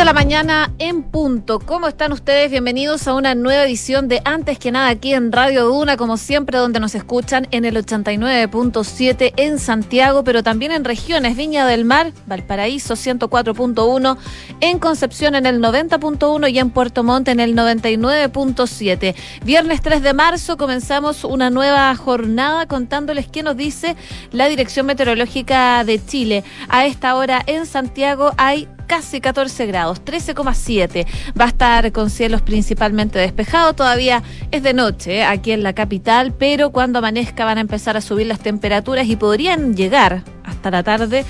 de la mañana en punto. ¿Cómo están ustedes? Bienvenidos a una nueva edición de Antes que nada aquí en Radio Duna, como siempre, donde nos escuchan en el 89.7 en Santiago, pero también en regiones Viña del Mar, Valparaíso 104.1, en Concepción en el 90.1 y en Puerto Montt en el 99.7. Viernes 3 de marzo comenzamos una nueva jornada contándoles qué nos dice la Dirección Meteorológica de Chile. A esta hora en Santiago hay casi 14 grados, 13,7. Va a estar con cielos principalmente despejados. Todavía es de noche ¿eh? aquí en la capital, pero cuando amanezca van a empezar a subir las temperaturas y podrían llegar hasta la tarde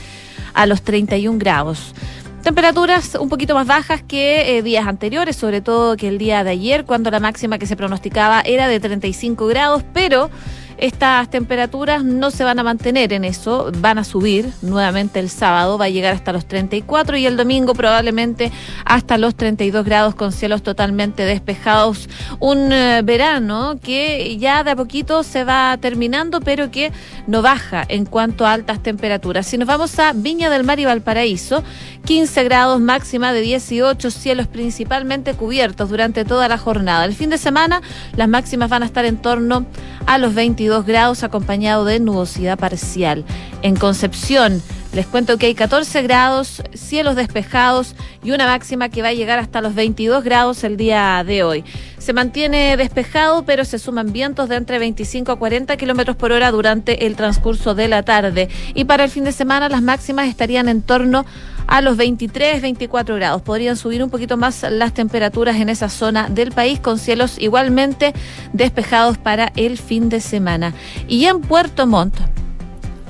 a los 31 grados. Temperaturas un poquito más bajas que eh, días anteriores, sobre todo que el día de ayer, cuando la máxima que se pronosticaba era de 35 grados, pero estas temperaturas no se van a mantener en eso, van a subir nuevamente el sábado, va a llegar hasta los 34 y el domingo probablemente hasta los 32 grados con cielos totalmente despejados. Un eh, verano que ya de a poquito se va terminando, pero que no baja en cuanto a altas temperaturas. Si nos vamos a Viña del Mar y Valparaíso, 15 grados máxima de 18, cielos principalmente cubiertos durante toda la jornada. El fin de semana las máximas van a estar en torno a los 22 grados acompañado de nubosidad parcial. En Concepción, les cuento que hay 14 grados, cielos despejados y una máxima que va a llegar hasta los 22 grados el día de hoy. Se mantiene despejado, pero se suman vientos de entre 25 a 40 kilómetros por hora durante el transcurso de la tarde. Y para el fin de semana, las máximas estarían en torno a los 23, 24 grados. Podrían subir un poquito más las temperaturas en esa zona del país con cielos igualmente despejados para el fin de semana. Y en Puerto Montt,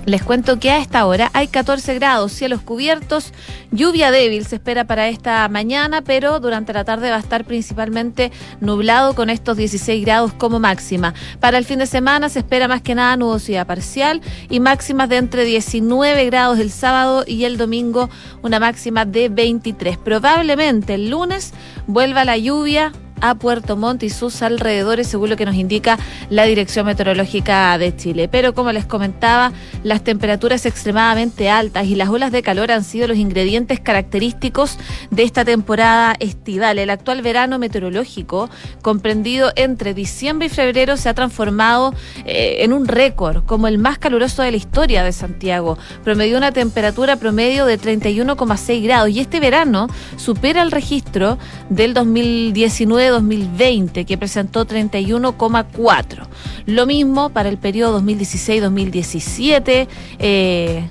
les cuento que a esta hora hay 14 grados, cielos cubiertos, lluvia débil se espera para esta mañana, pero durante la tarde va a estar principalmente nublado con estos 16 grados como máxima. Para el fin de semana se espera más que nada nubosidad parcial y máximas de entre 19 grados el sábado y el domingo una máxima de 23. Probablemente el lunes vuelva la lluvia a Puerto Montt y sus alrededores, según lo que nos indica la Dirección Meteorológica de Chile. Pero como les comentaba, las temperaturas extremadamente altas y las olas de calor han sido los ingredientes característicos de esta temporada estival. El actual verano meteorológico, comprendido entre diciembre y febrero, se ha transformado eh, en un récord como el más caluroso de la historia de Santiago. Promedió una temperatura promedio de 31,6 grados y este verano supera el registro del 2019 2020, que presentó 31,4. Lo mismo para el periodo 2016-2017. Eh,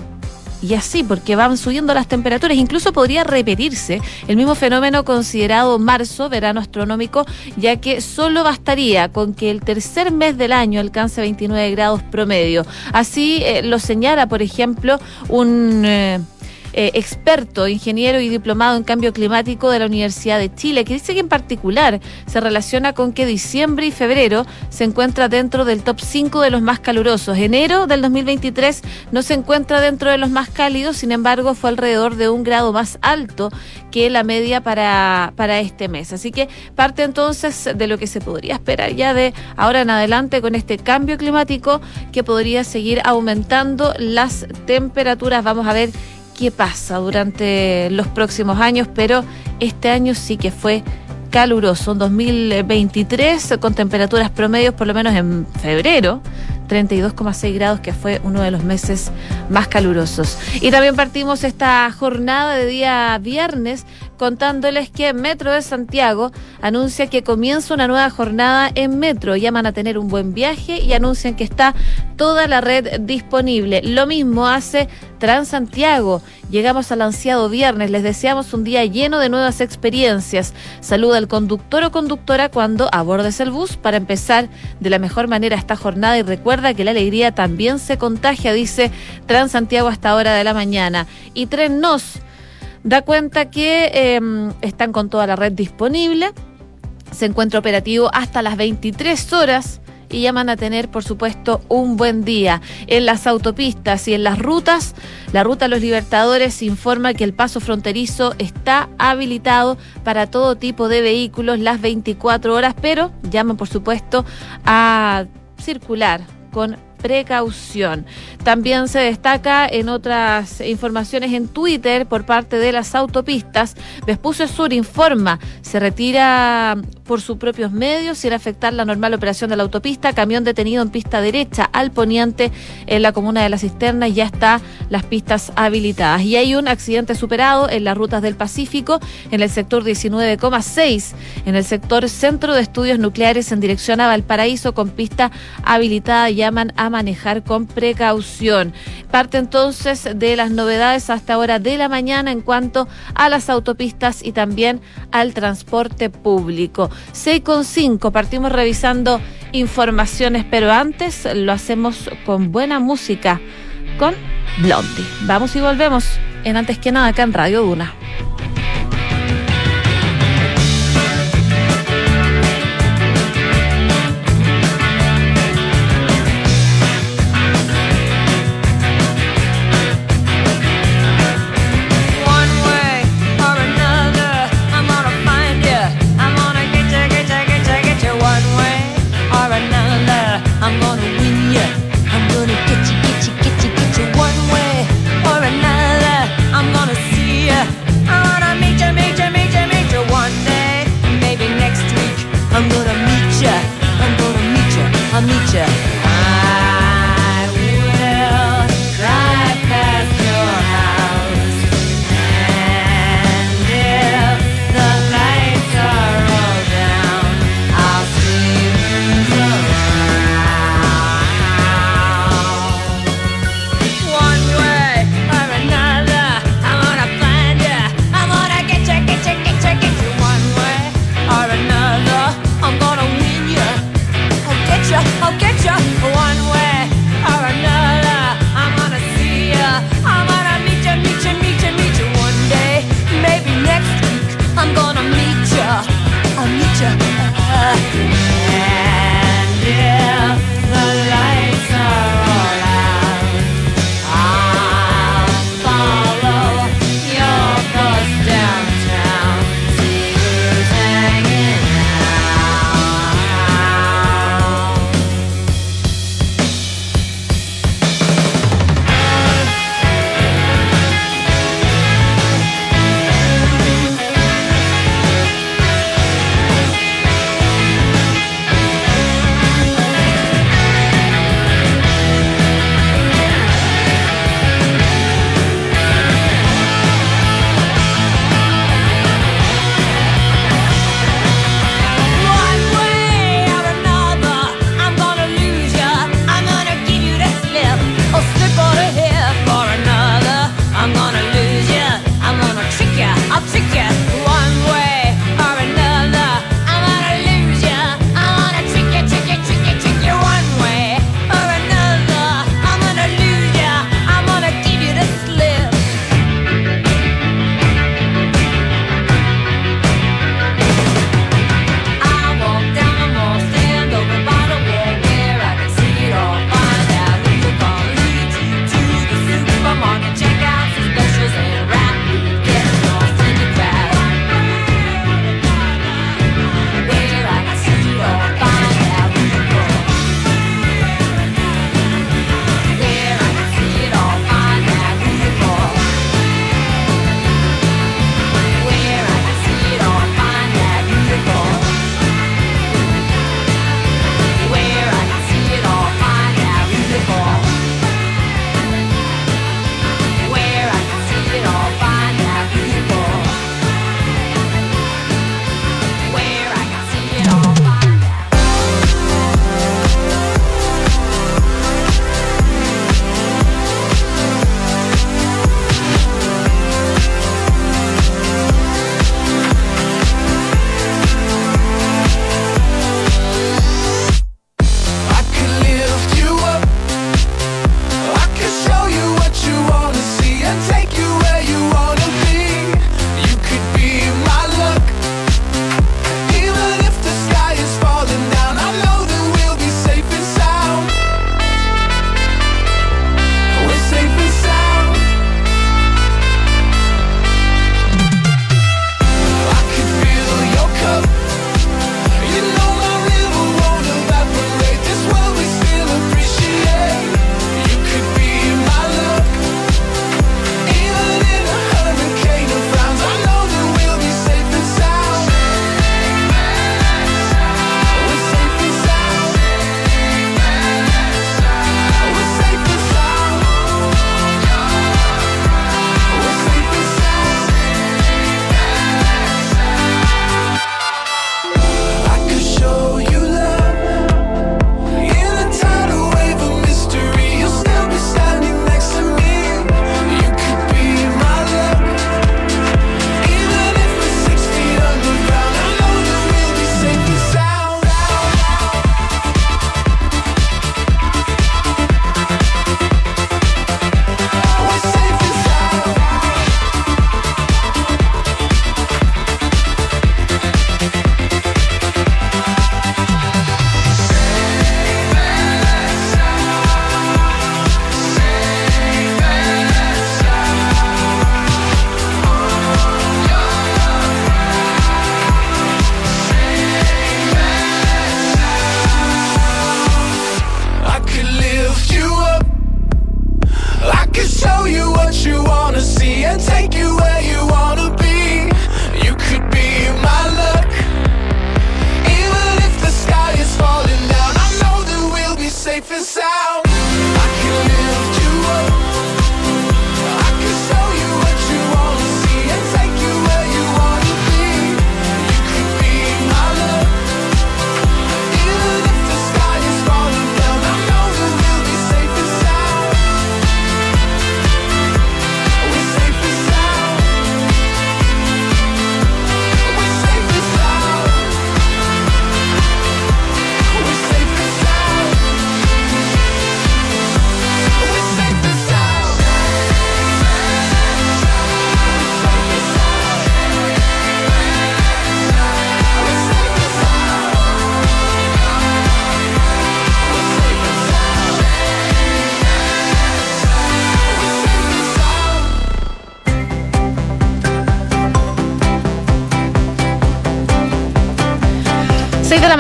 y así, porque van subiendo las temperaturas. Incluso podría repetirse el mismo fenómeno considerado marzo, verano astronómico, ya que solo bastaría con que el tercer mes del año alcance 29 grados promedio. Así eh, lo señala, por ejemplo, un... Eh, eh, experto, ingeniero y diplomado en cambio climático de la Universidad de Chile, que dice que en particular se relaciona con que diciembre y febrero se encuentra dentro del top 5 de los más calurosos. Enero del 2023 no se encuentra dentro de los más cálidos, sin embargo fue alrededor de un grado más alto que la media para, para este mes. Así que parte entonces de lo que se podría esperar ya de ahora en adelante con este cambio climático que podría seguir aumentando las temperaturas. Vamos a ver qué pasa durante los próximos años, pero este año sí que fue caluroso, un 2023 con temperaturas promedios por lo menos en febrero 32,6 grados, que fue uno de los meses más calurosos. Y también partimos esta jornada de día viernes contándoles que Metro de Santiago anuncia que comienza una nueva jornada en Metro. Llaman a tener un buen viaje y anuncian que está toda la red disponible. Lo mismo hace Transantiago. Llegamos al ansiado viernes. Les deseamos un día lleno de nuevas experiencias. Saluda al conductor o conductora cuando abordes el bus para empezar de la mejor manera esta jornada y recuerda que la alegría también se contagia, dice Transantiago hasta hora de la mañana. Y Tren Nos da cuenta que em, están con toda la red disponible. Se encuentra operativo hasta las 23 horas y llaman a tener, por supuesto, un buen día. En las autopistas y en las rutas, la ruta Los Libertadores informa que el paso fronterizo está habilitado para todo tipo de vehículos las 24 horas, pero llaman, por supuesto, a circular con precaución. También se destaca en otras informaciones en Twitter por parte de las autopistas. Vespucio Sur informa, se retira por sus propios medios sin afectar la normal operación de la autopista. Camión detenido en pista derecha al poniente en la comuna de La Cisterna ya está las pistas habilitadas. Y hay un accidente superado en las rutas del Pacífico en el sector 19,6, en el sector Centro de Estudios Nucleares en dirección a Valparaíso con pista habilitada. Llaman a manejar con precaución. Parte entonces de las novedades hasta ahora de la mañana en cuanto a las autopistas y también al transporte público. 6.5, partimos revisando informaciones, pero antes lo hacemos con buena música, con Blondie. Vamos y volvemos en antes que nada acá en Radio Duna.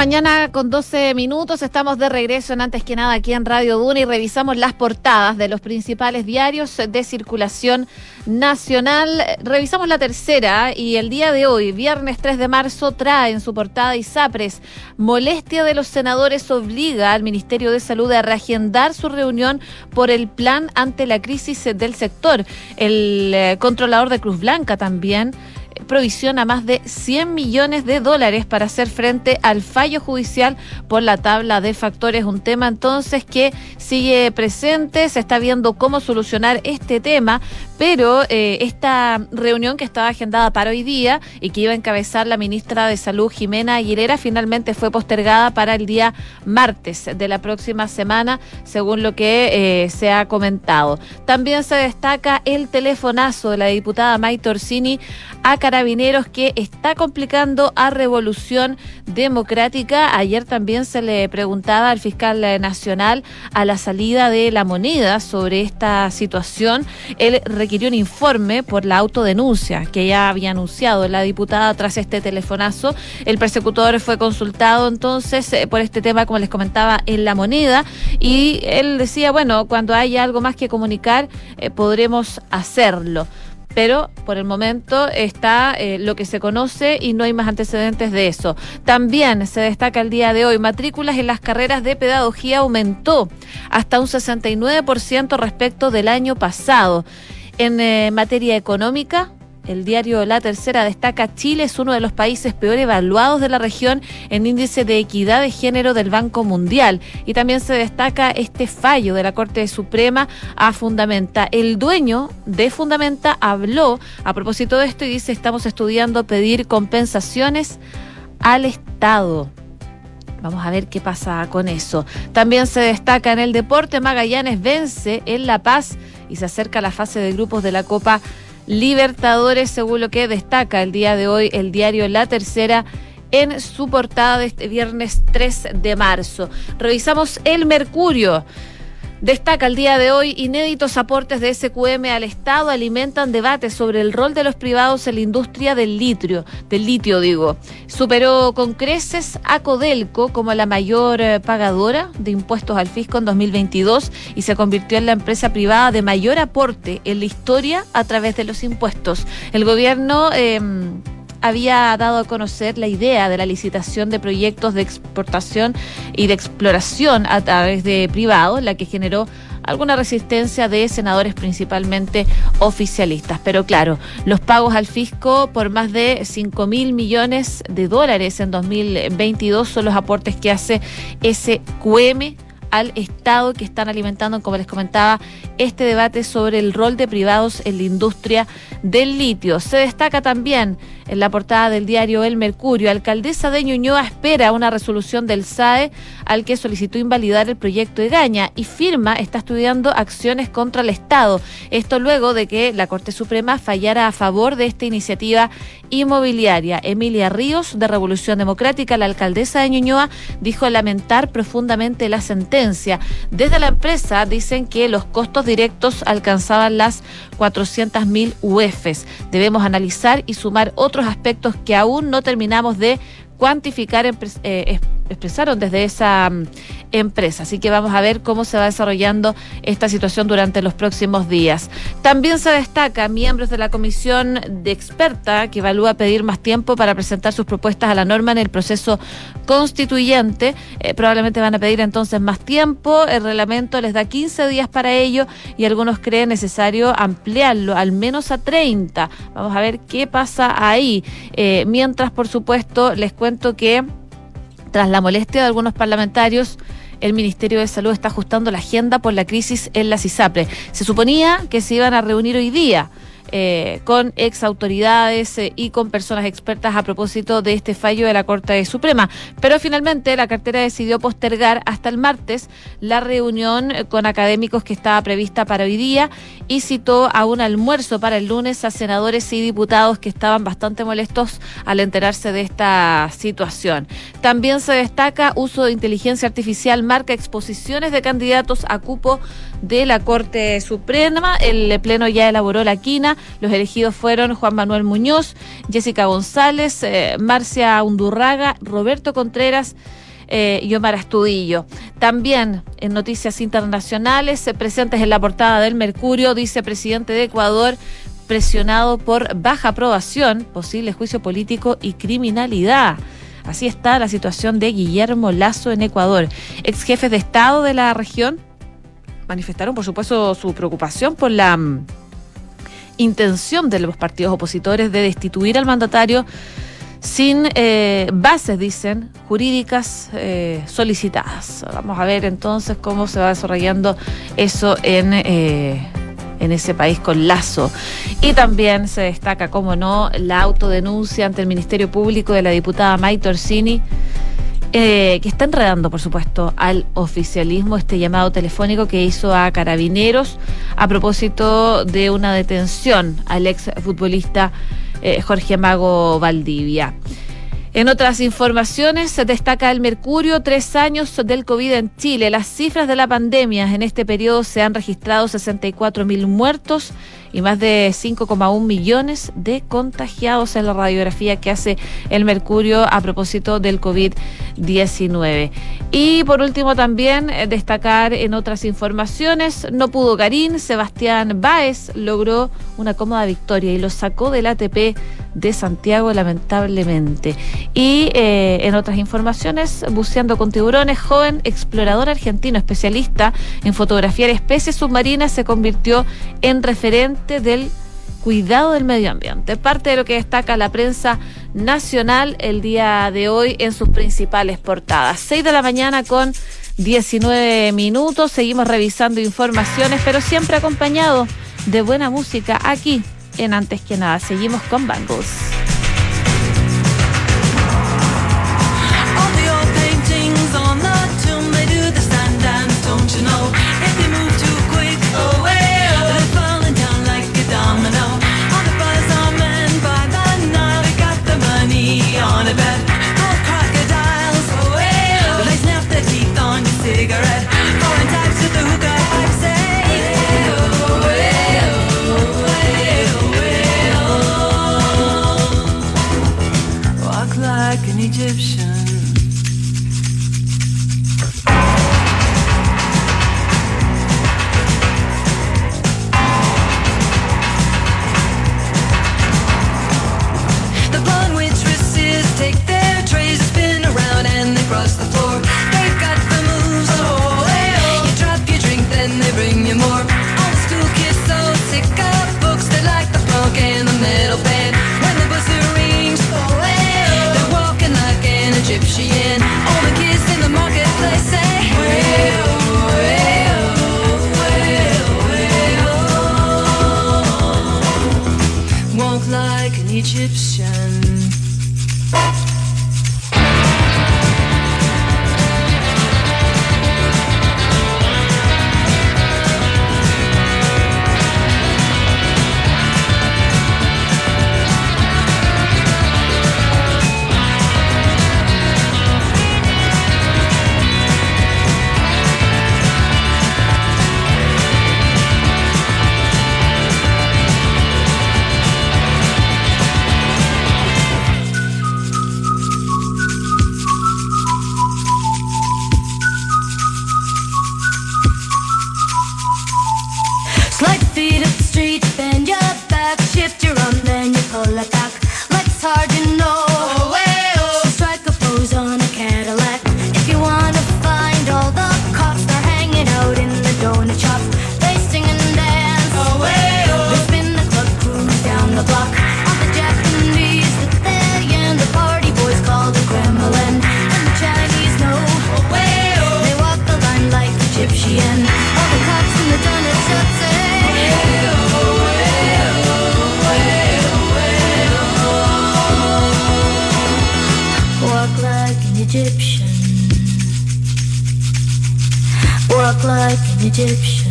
Mañana con 12 minutos, estamos de regreso en antes que nada aquí en Radio Duna y revisamos las portadas de los principales diarios de circulación nacional. Revisamos la tercera y el día de hoy, viernes 3 de marzo, trae en su portada ISAPRES, molestia de los senadores obliga al Ministerio de Salud a reagendar su reunión por el plan ante la crisis del sector. El eh, controlador de Cruz Blanca también provisiona más de 100 millones de dólares para hacer frente al fallo judicial por la tabla de factores. Un tema entonces que sigue presente, se está viendo cómo solucionar este tema, pero eh, esta reunión que estaba agendada para hoy día y que iba a encabezar la ministra de Salud, Jimena Aguilera, finalmente fue postergada para el día martes de la próxima semana, según lo que eh, se ha comentado. También se destaca el telefonazo de la diputada May Torsini a Carabineros que está complicando a Revolución Democrática. Ayer también se le preguntaba al fiscal nacional a la salida de la moneda sobre esta situación. Él requirió un informe por la autodenuncia que ya había anunciado la diputada tras este telefonazo. El persecutor fue consultado entonces eh, por este tema, como les comentaba, en la moneda y él decía, bueno, cuando haya algo más que comunicar, eh, podremos hacerlo pero por el momento está eh, lo que se conoce y no hay más antecedentes de eso. También se destaca el día de hoy, matrículas en las carreras de pedagogía aumentó hasta un 69% respecto del año pasado. En eh, materia económica, el diario La Tercera destaca Chile es uno de los países peor evaluados de la región en índice de equidad de género del Banco Mundial. Y también se destaca este fallo de la Corte Suprema a Fundamenta. El dueño de Fundamenta habló a propósito de esto y dice estamos estudiando pedir compensaciones al Estado. Vamos a ver qué pasa con eso. También se destaca en el deporte, Magallanes vence en La Paz y se acerca a la fase de grupos de la Copa Libertadores, según lo que destaca el día de hoy el diario La Tercera en su portada de este viernes 3 de marzo. Revisamos el Mercurio. Destaca el día de hoy, inéditos aportes de SQM al Estado alimentan debates sobre el rol de los privados en la industria del litio, del litio digo. Superó con creces a Codelco como la mayor eh, pagadora de impuestos al fisco en 2022 y se convirtió en la empresa privada de mayor aporte en la historia a través de los impuestos. El gobierno... Eh, había dado a conocer la idea de la licitación de proyectos de exportación y de exploración a través de privados, la que generó alguna resistencia de senadores principalmente oficialistas. Pero claro, los pagos al fisco por más de 5 mil millones de dólares en 2022 son los aportes que hace SQM al Estado que están alimentando, como les comentaba, este debate sobre el rol de privados en la industria del litio. Se destaca también en la portada del diario El Mercurio, alcaldesa de Ñuñoa espera una resolución del SAE al que solicitó invalidar el proyecto de Gaña y firma está estudiando acciones contra el Estado. Esto luego de que la Corte Suprema fallara a favor de esta iniciativa inmobiliaria. Emilia Ríos, de Revolución Democrática, la alcaldesa de Ñuñoa, dijo lamentar profundamente la sentencia. Desde la empresa dicen que los costos directos alcanzaban las 400 mil UEFs. Debemos analizar y sumar otros aspectos que aún no terminamos de cuantificar eh, expresaron desde esa mm, empresa. Así que vamos a ver cómo se va desarrollando esta situación durante los próximos días. También se destaca miembros de la comisión de experta que evalúa pedir más tiempo para presentar sus propuestas a la norma en el proceso constituyente. Eh, probablemente van a pedir entonces más tiempo. El reglamento les da 15 días para ello y algunos creen necesario ampliarlo al menos a 30. Vamos a ver qué pasa ahí. Eh, mientras, por supuesto, les cuento que tras la molestia de algunos parlamentarios, el Ministerio de Salud está ajustando la agenda por la crisis en la CISAPRE. Se suponía que se iban a reunir hoy día. Eh, con ex autoridades eh, y con personas expertas a propósito de este fallo de la Corte Suprema. Pero finalmente la cartera decidió postergar hasta el martes la reunión eh, con académicos que estaba prevista para hoy día y citó a un almuerzo para el lunes a senadores y diputados que estaban bastante molestos al enterarse de esta situación. También se destaca uso de inteligencia artificial marca exposiciones de candidatos a cupo de la Corte Suprema. El Pleno ya elaboró la quina. Los elegidos fueron Juan Manuel Muñoz, Jessica González, eh, Marcia Undurraga, Roberto Contreras eh, y Omar Astudillo. También en noticias internacionales, eh, presentes en la portada del Mercurio, dice presidente de Ecuador presionado por baja aprobación, posible juicio político y criminalidad. Así está la situación de Guillermo Lazo en Ecuador. Ex jefes de Estado de la región manifestaron, por supuesto, su preocupación por la mm, intención de los partidos opositores de destituir al mandatario sin eh, bases, dicen, jurídicas eh, solicitadas. Vamos a ver entonces cómo se va desarrollando eso en, eh, en ese país con Lazo. Y también se destaca, como no, la autodenuncia ante el Ministerio Público de la diputada May Torsini. Eh, que está enredando, por supuesto, al oficialismo este llamado telefónico que hizo a carabineros a propósito de una detención al ex futbolista eh, Jorge Mago Valdivia. En otras informaciones, se destaca el Mercurio, tres años del COVID en Chile. Las cifras de la pandemia en este periodo se han registrado 64 mil muertos y más de 5,1 millones de contagiados en la radiografía que hace el Mercurio a propósito del COVID-19. Y por último también eh, destacar en otras informaciones, no pudo Garín, Sebastián Báez logró una cómoda victoria y lo sacó del ATP de Santiago lamentablemente. Y eh, en otras informaciones, buceando con tiburones, joven explorador argentino especialista en fotografiar especies submarinas se convirtió en referente del cuidado del medio ambiente. Parte de lo que destaca la prensa nacional el día de hoy en sus principales portadas. 6 de la mañana con 19 minutos. Seguimos revisando informaciones, pero siempre acompañado de buena música aquí en Antes que nada. Seguimos con Bangles. Egyptian.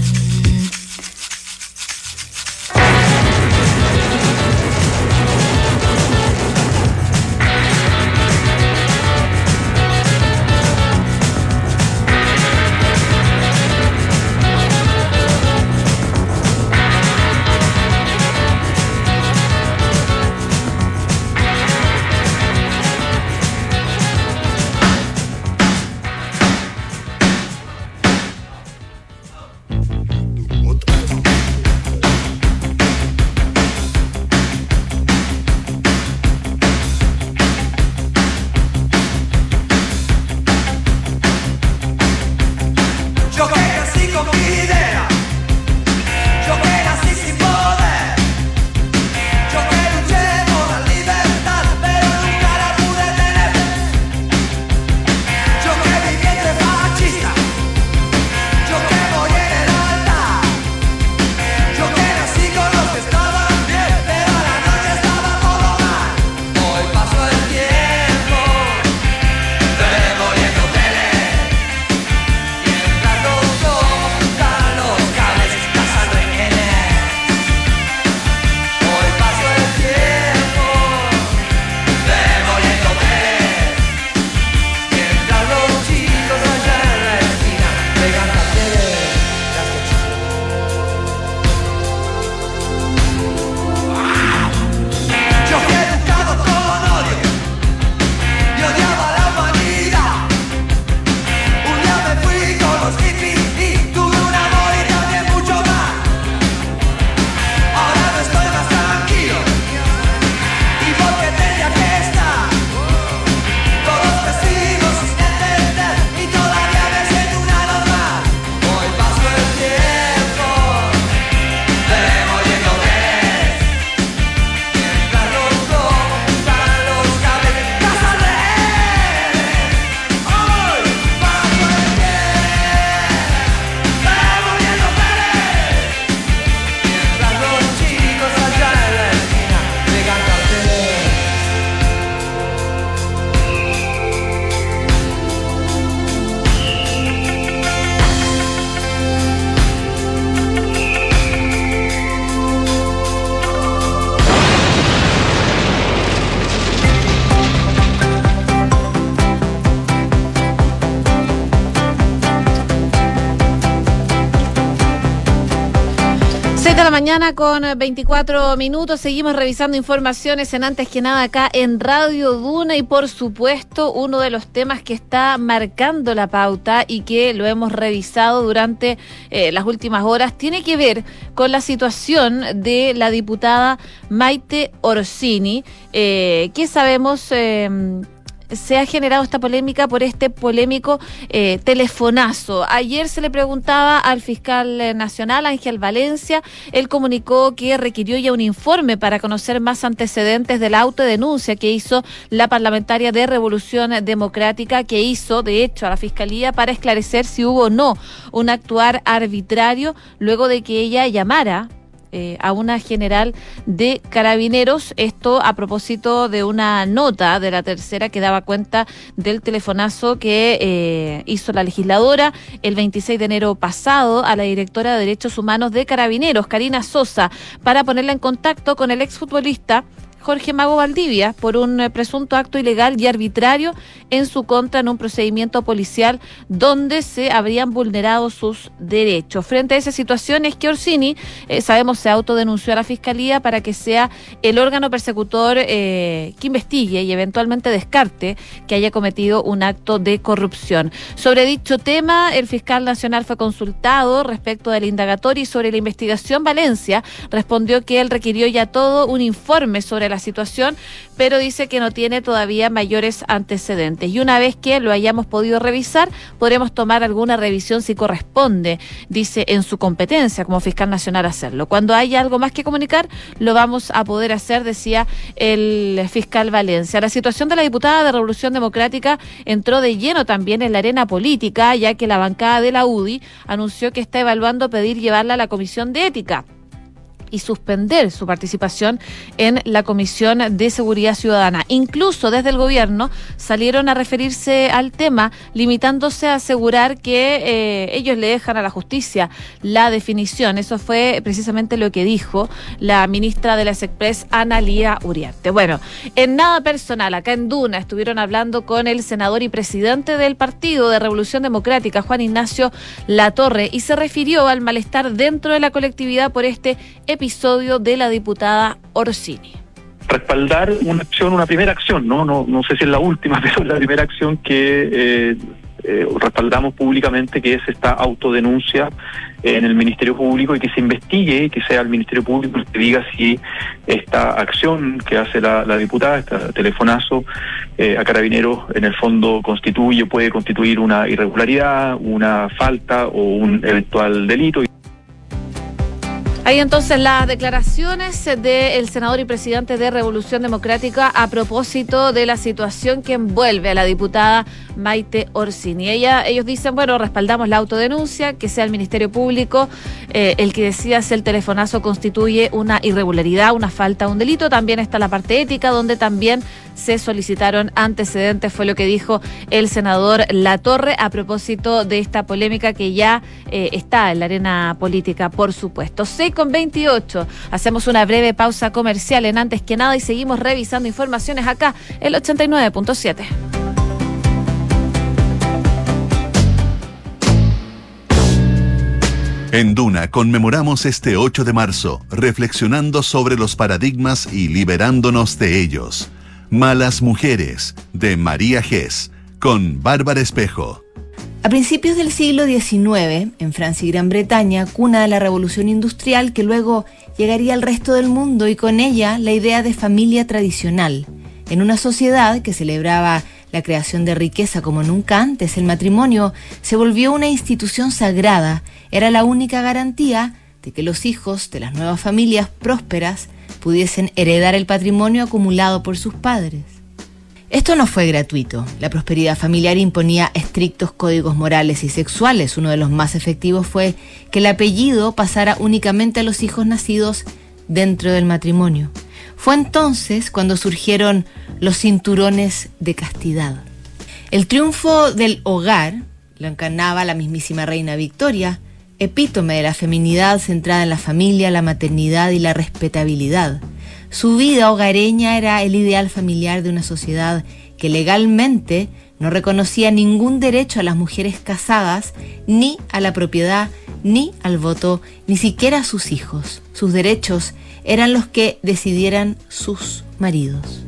Mañana con eh, 24 minutos. Seguimos revisando informaciones en antes que nada acá en Radio Duna y por supuesto uno de los temas que está marcando la pauta y que lo hemos revisado durante eh, las últimas horas tiene que ver con la situación de la diputada Maite Orsini, eh, que sabemos... eh, se ha generado esta polémica por este polémico eh, telefonazo. Ayer se le preguntaba al fiscal eh, nacional, Ángel Valencia, él comunicó que requirió ya un informe para conocer más antecedentes de la autodenuncia que hizo la parlamentaria de Revolución Democrática, que hizo, de hecho, a la fiscalía para esclarecer si hubo o no un actuar arbitrario luego de que ella llamara eh, a una general de carabineros. Esto a propósito de una nota de la tercera que daba cuenta del telefonazo que eh, hizo la legisladora el 26 de enero pasado a la directora de Derechos Humanos de Carabineros, Karina Sosa, para ponerla en contacto con el exfutbolista Jorge Mago Valdivia por un eh, presunto acto ilegal y arbitrario en su contra en un procedimiento policial donde se habrían vulnerado sus derechos. Frente a esa situación es que Orsini, eh, sabemos, se autodenunció a la Fiscalía para que sea el órgano persecutor eh, que investigue y eventualmente descarte que haya cometido un acto de corrupción. Sobre dicho tema, el fiscal nacional fue consultado respecto del indagatorio y sobre la investigación Valencia respondió que él requirió ya todo un informe sobre la situación, pero dice que no tiene todavía mayores antecedentes. Y una vez que lo hayamos podido revisar, podremos tomar alguna revisión si corresponde, dice en su competencia como fiscal nacional hacerlo. Cuando haya algo más que comunicar, lo vamos a poder hacer, decía el fiscal Valencia. La situación de la diputada de Revolución Democrática entró de lleno también en la arena política, ya que la bancada de la UDI anunció que está evaluando pedir llevarla a la Comisión de Ética y suspender su participación en la Comisión de Seguridad Ciudadana. Incluso desde el gobierno salieron a referirse al tema, limitándose a asegurar que eh, ellos le dejan a la justicia la definición. Eso fue precisamente lo que dijo la ministra de las Express, Ana Lía Uriarte. Bueno, en nada personal, acá en Duna estuvieron hablando con el senador y presidente del Partido de Revolución Democrática, Juan Ignacio Latorre, y se refirió al malestar dentro de la colectividad por este episodio de la diputada Orsini. respaldar una acción, una primera acción, no, no, no sé si es la última, pero la primera acción que eh, eh, respaldamos públicamente, que es esta autodenuncia en el Ministerio Público y que se investigue que sea el Ministerio Público el que diga si esta acción que hace la, diputada, este telefonazo eh, a carabineros, en el fondo constituye, puede constituir una irregularidad, una falta o un eventual delito. Hay entonces las declaraciones del senador y presidente de Revolución Democrática a propósito de la situación que envuelve a la diputada Maite Orsini. Ellos dicen, bueno, respaldamos la autodenuncia, que sea el Ministerio Público eh, el que decida si el telefonazo constituye una irregularidad, una falta, un delito. También está la parte ética, donde también se solicitaron antecedentes, fue lo que dijo el senador Latorre a propósito de esta polémica que ya eh, está en la arena política, por supuesto. 6 con 28. Hacemos una breve pausa comercial en antes que nada y seguimos revisando informaciones acá, el 89.7. En Duna conmemoramos este 8 de marzo, reflexionando sobre los paradigmas y liberándonos de ellos. Malas Mujeres, de María Gess, con Bárbara Espejo. A principios del siglo XIX, en Francia y Gran Bretaña, cuna de la revolución industrial que luego llegaría al resto del mundo y con ella la idea de familia tradicional. En una sociedad que celebraba la creación de riqueza como nunca antes, el matrimonio se volvió una institución sagrada, era la única garantía de que los hijos de las nuevas familias prósperas pudiesen heredar el patrimonio acumulado por sus padres. Esto no fue gratuito. La prosperidad familiar imponía estrictos códigos morales y sexuales. Uno de los más efectivos fue que el apellido pasara únicamente a los hijos nacidos dentro del matrimonio. Fue entonces cuando surgieron los cinturones de castidad. El triunfo del hogar lo encarnaba la mismísima reina Victoria, epítome de la feminidad centrada en la familia, la maternidad y la respetabilidad. Su vida hogareña era el ideal familiar de una sociedad que legalmente no reconocía ningún derecho a las mujeres casadas, ni a la propiedad, ni al voto, ni siquiera a sus hijos. Sus derechos eran los que decidieran sus maridos.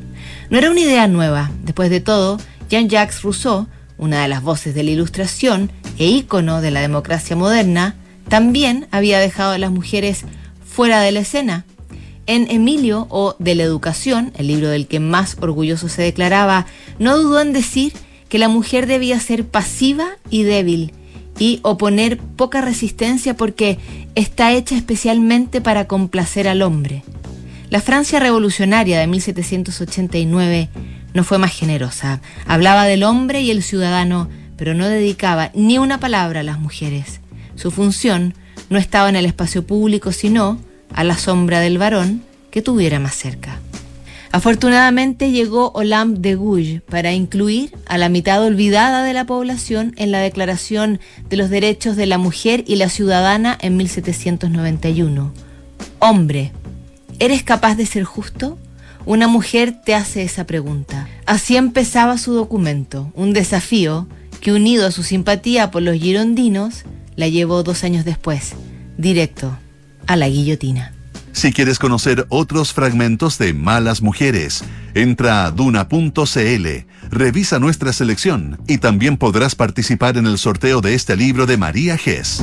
No era una idea nueva. Después de todo, Jean-Jacques Rousseau, una de las voces de la Ilustración e ícono de la democracia moderna, también había dejado a las mujeres fuera de la escena. En Emilio o de la Educación, el libro del que más orgulloso se declaraba, no dudó en decir que la mujer debía ser pasiva y débil y oponer poca resistencia porque está hecha especialmente para complacer al hombre. La Francia revolucionaria de 1789 no fue más generosa. Hablaba del hombre y el ciudadano, pero no dedicaba ni una palabra a las mujeres. Su función no estaba en el espacio público, sino a la sombra del varón que tuviera más cerca. Afortunadamente llegó Olympe de Gouges para incluir a la mitad olvidada de la población en la Declaración de los Derechos de la Mujer y la Ciudadana en 1791. Hombre, ¿eres capaz de ser justo? una mujer te hace esa pregunta. Así empezaba su documento, un desafío que unido a su simpatía por los girondinos, la llevó dos años después, directo a la guillotina. Si quieres conocer otros fragmentos de Malas Mujeres, entra a duna.cl, revisa nuestra selección y también podrás participar en el sorteo de este libro de María Gess.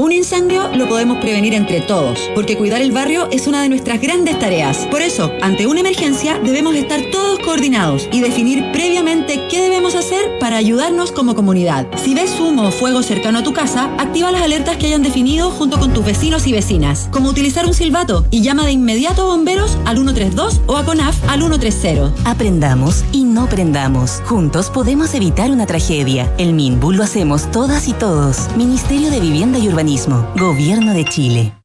Un incendio lo podemos prevenir entre todos, porque cuidar el barrio es una de nuestras grandes tareas. Por eso, ante una emergencia, debemos estar todos coordinados y definir previamente qué debemos hacer para ayudarnos como comunidad. Si ves humo o fuego cercano a tu casa, activa las alertas que hayan definido junto con tus vecinos y vecinas, como utilizar un silbato y llama de inmediato a bomberos al 132 o a CONAF al 130. Aprendamos y no prendamos. Juntos podemos evitar una tragedia. El MINBU lo hacemos todas y todos. Ministerio de Vivienda y Gobierno de Chile.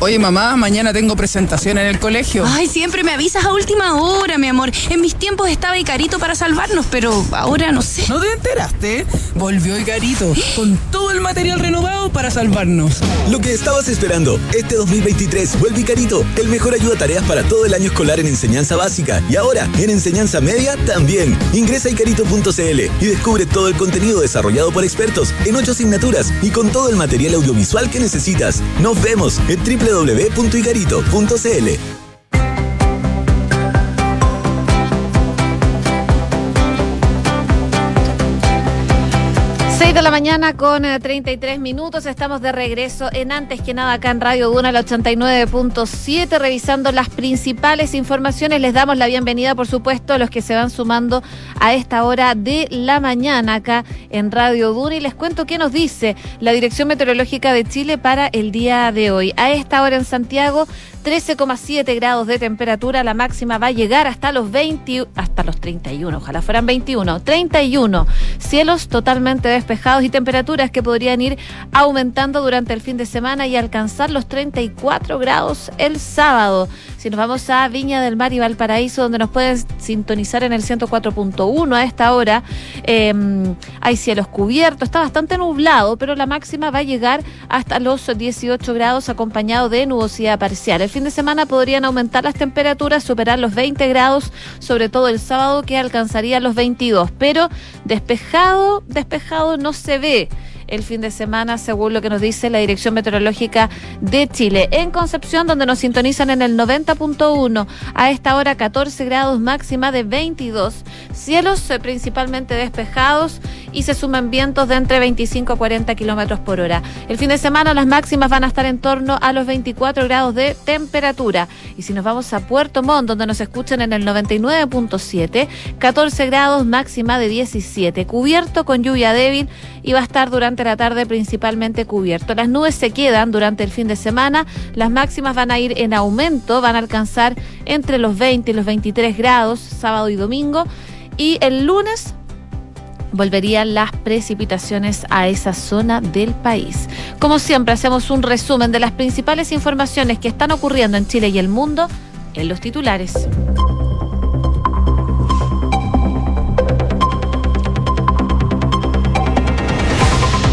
Oye, mamá, mañana tengo presentación en el colegio. Ay, siempre me avisas a última hora, mi amor. En mis tiempos estaba Icarito para salvarnos, pero ahora no sé. ¿No te enteraste? Volvió Icarito con todo el material renovado para salvarnos. Lo que estabas esperando, este 2023 vuelve Icarito, el mejor ayuda a tareas para todo el año escolar en enseñanza básica y ahora en enseñanza media también. Ingresa a icarito.cl y descubre todo el contenido desarrollado por expertos en ocho asignaturas y con todo el material audiovisual que necesitas. Nos vemos en www.icarito.cl. 6 de la mañana con eh, 33 minutos. Estamos de regreso en antes que nada acá en Radio Duna, el 89.7, revisando las principales informaciones. Les damos la bienvenida, por supuesto, a los que se van sumando a esta hora de la mañana acá en Radio Duna. Y les cuento qué nos dice la Dirección Meteorológica de Chile para el día de hoy. A esta hora en Santiago, 13,7 grados de temperatura. La máxima va a llegar hasta los 20, hasta los 31. Ojalá fueran 21. 31. Cielos totalmente despejados y temperaturas que podrían ir aumentando durante el fin de semana y alcanzar los 34 grados el sábado. Si nos vamos a Viña del Mar y Valparaíso, donde nos pueden sintonizar en el 104.1 a esta hora, eh, hay cielos cubiertos, está bastante nublado, pero la máxima va a llegar hasta los 18 grados acompañado de nubosidad parcial. El fin de semana podrían aumentar las temperaturas, superar los 20 grados, sobre todo el sábado que alcanzaría los 22, pero despejado, despejado no se ve el fin de semana, según lo que nos dice la Dirección Meteorológica de Chile. En Concepción, donde nos sintonizan en el 90.1, a esta hora 14 grados máxima de 22. Cielos eh, principalmente despejados y se suman vientos de entre 25 a 40 kilómetros por hora. El fin de semana las máximas van a estar en torno a los 24 grados de temperatura. Y si nos vamos a Puerto Montt, donde nos escuchan en el 99.7, 14 grados máxima de 17. Cubierto con lluvia débil y va a estar durante la tarde principalmente cubierto. Las nubes se quedan durante el fin de semana, las máximas van a ir en aumento, van a alcanzar entre los 20 y los 23 grados sábado y domingo y el lunes volverían las precipitaciones a esa zona del país. Como siempre, hacemos un resumen de las principales informaciones que están ocurriendo en Chile y el mundo en los titulares.